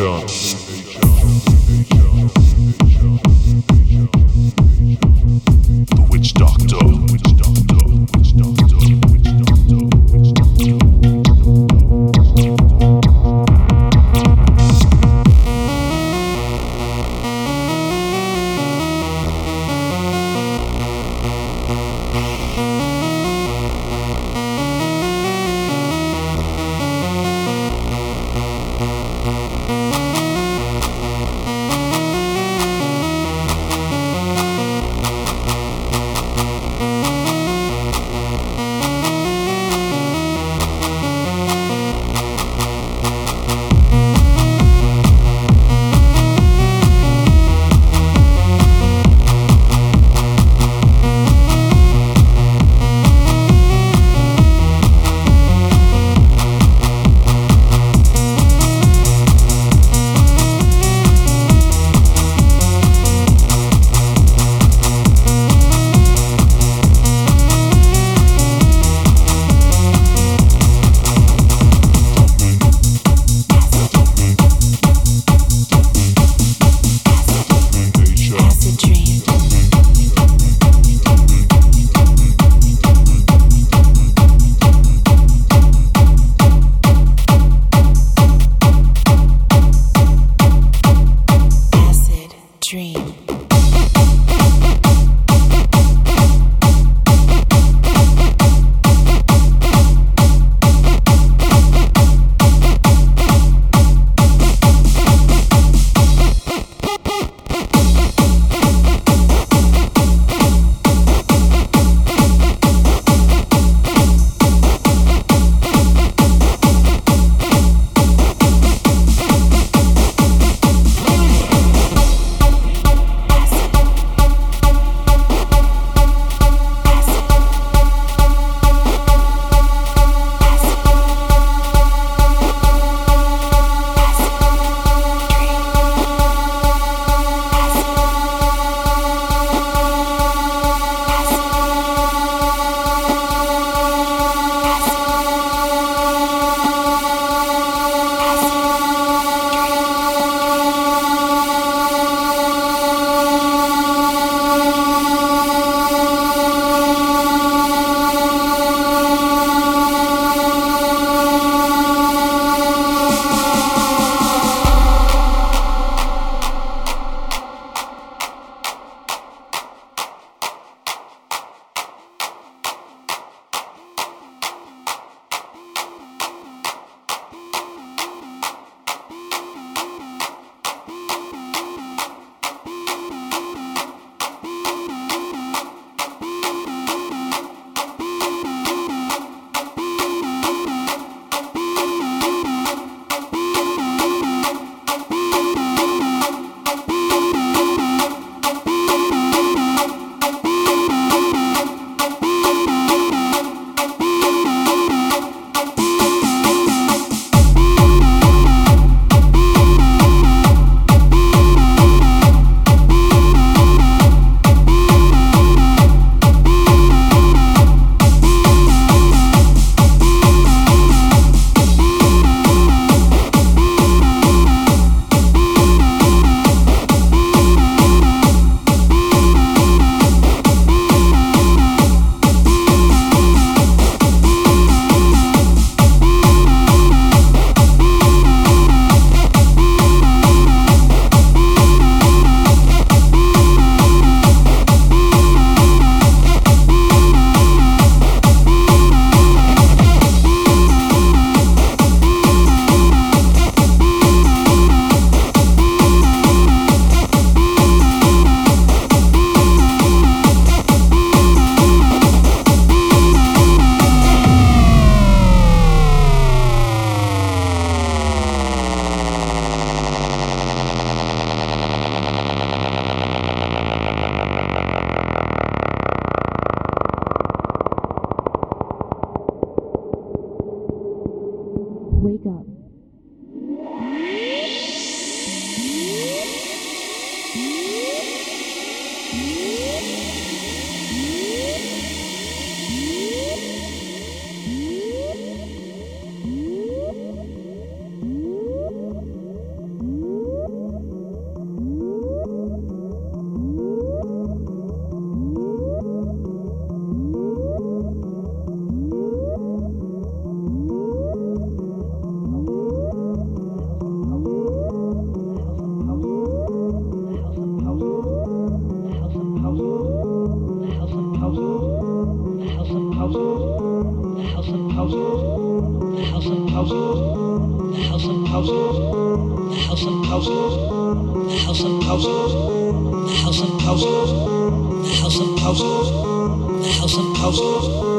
Show. the house of houses, the house of houses, the house of houses, the house of houses.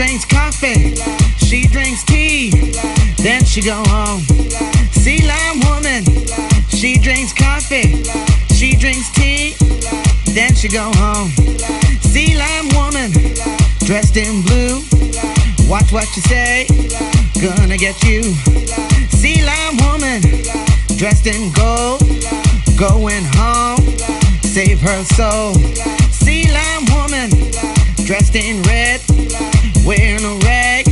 Drinks coffee, she drinks tea, then she go home. Sea lion woman, she drinks coffee, she drinks tea, then she go home. Sea lion woman, dressed in blue, watch what you say, gonna get you. Sea lion woman, dressed in gold, going home, save her soul. Sea lion woman, dressed in red, wearing a rag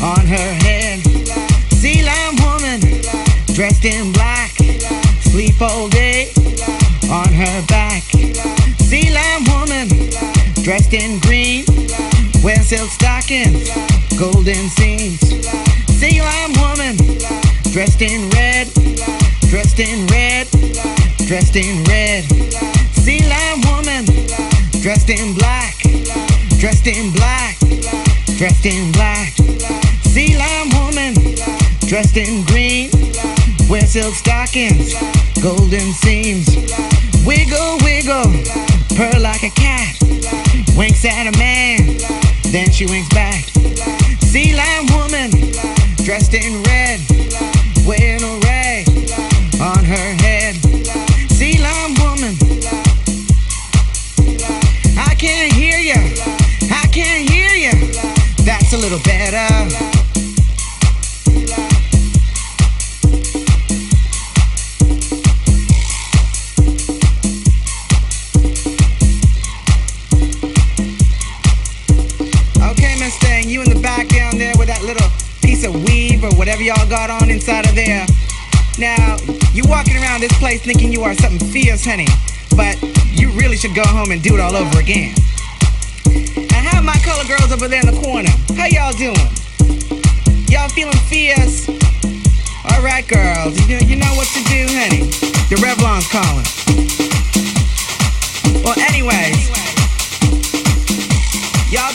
on her head. Sea lion woman, dressed in black, sleep all day on her back. Sea lion woman, dressed in green, wear silk stockings, golden seams. Sea lion woman, dressed in red, dressed in red, dressed in red. Sea lion woman, dressed in black, dressed in black, dressed in black. Sea lion woman, dressed in green, wear silk stockings, golden seams. Wiggle, wiggle, purr like a cat, winks at a man, then she winks back. Sea lion woman, dressed in red, wearing a little better. Okay, Miss Thing, you in the back down there with that little piece of weave or whatever y'all got on inside of there. Now, you walking around this place thinking you are something fierce, honey, but you really should go home and do it all over again. How my color girls over there in the corner? How y'all doing? Y'all feeling fierce? All right, girls, you know, you know what to do, honey. The Revlon's calling. Well, anyways, y'all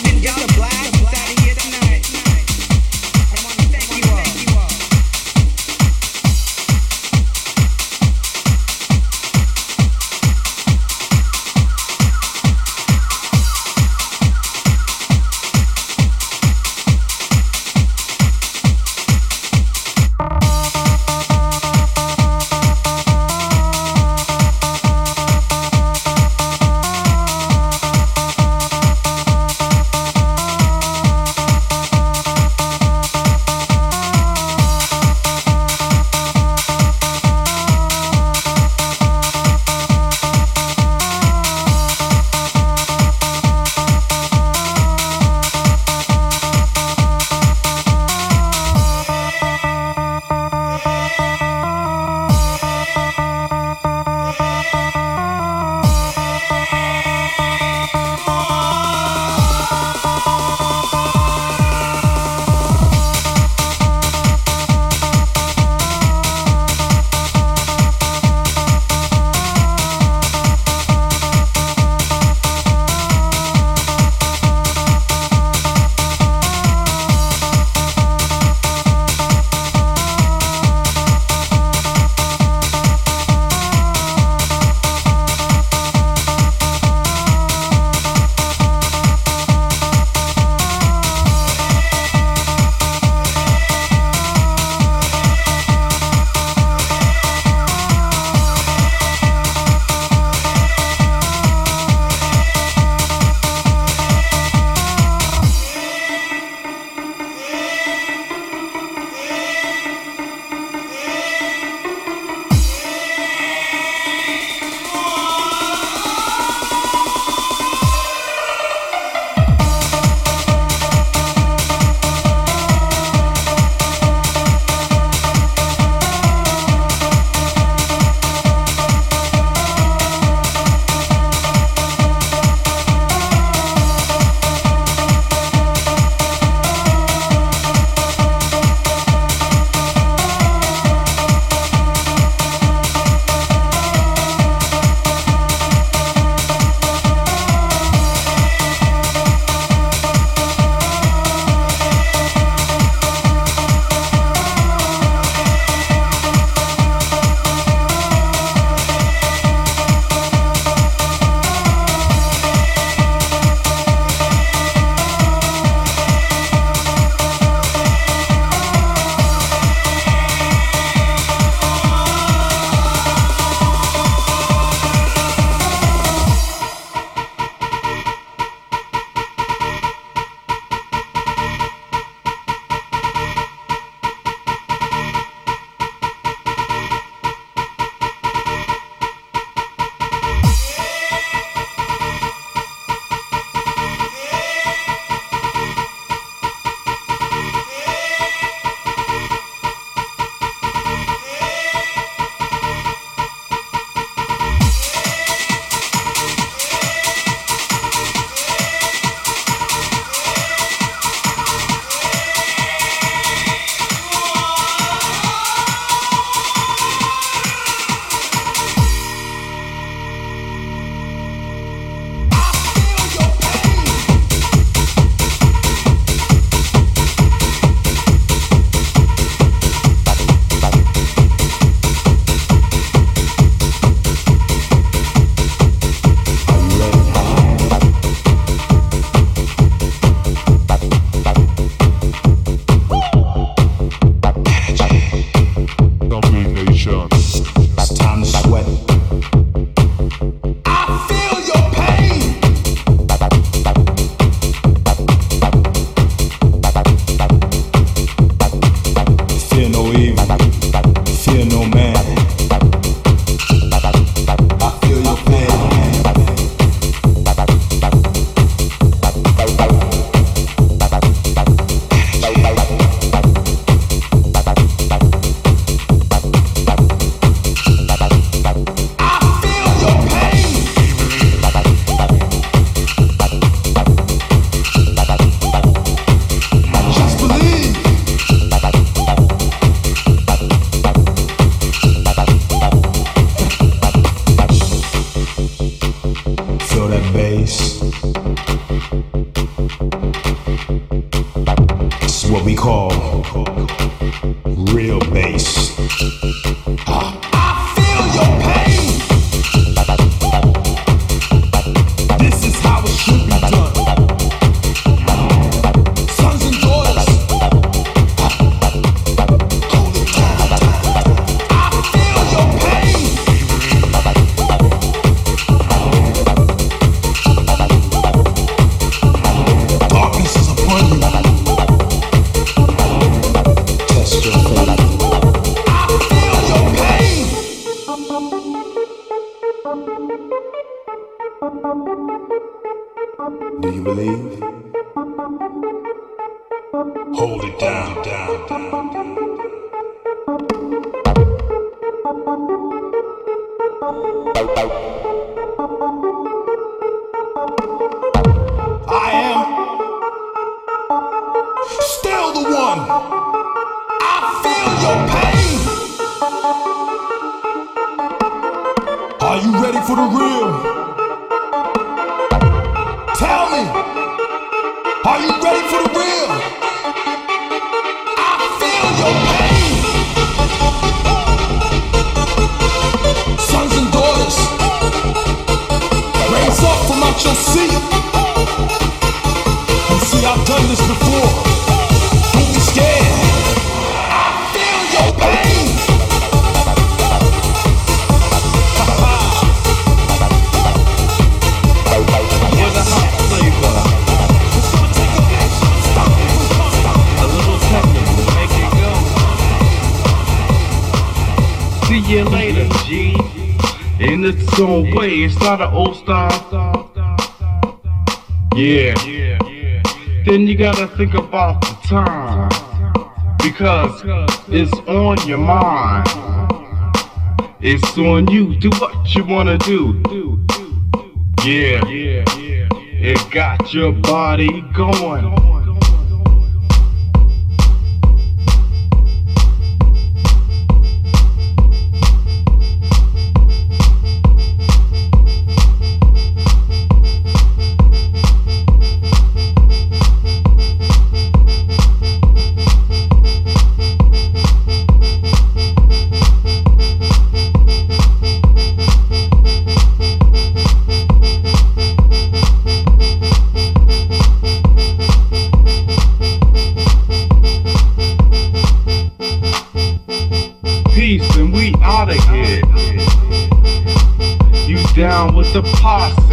it's not an old style. Yeah. Then you gotta think about the time. Because it's on your mind. It's on you. Do what you wanna do. Yeah, yeah, yeah. It got your body going.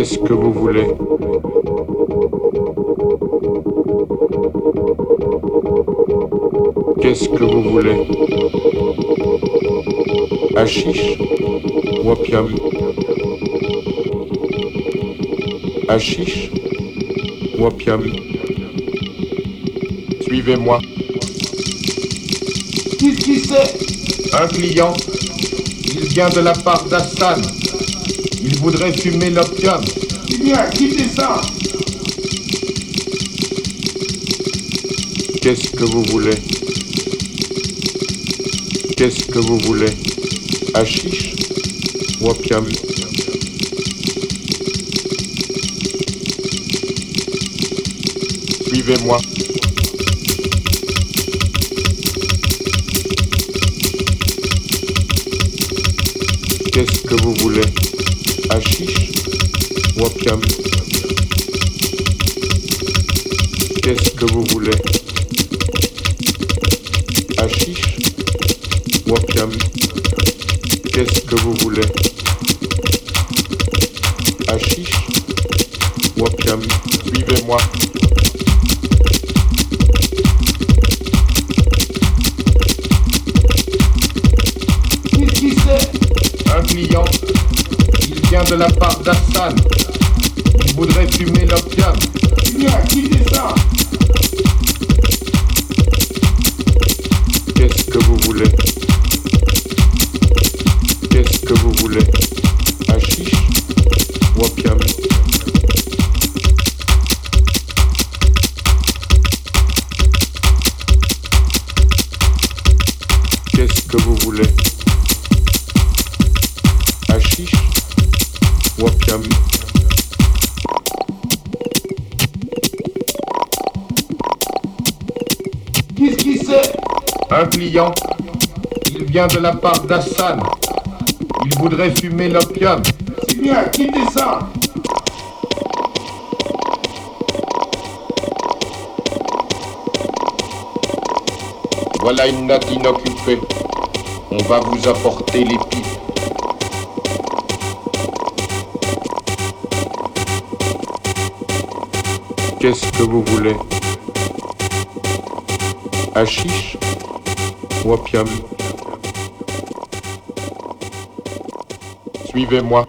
Qu'est-ce que vous voulez. Qu'est-ce que vous voulez? Hachiche Wapiam Hachiche Wapiam Suivez-moi. Qu'est-ce qui c'est? Un client. Il vient de la part d'Assane. Voudrait fumer l'opium. Bien, quittez ça. Qu'est-ce que vous voulez? Qu'est-ce que vous voulez? Achiche ou opium? Suivez-moi. Qu'est-ce que vous voulez? hashish, wapiam. Qu'est-ce que vous voulez? Hashish, wapiam. Qu'est-ce que vous voulez? de la part d'Hassan. Il voudrait fumer l'opium. C'est bien, quittez ça Voilà une natte inoccupée. On va vous apporter les pipes. Qu'est-ce que vous voulez? Hachiche ou opium? Suivez-moi.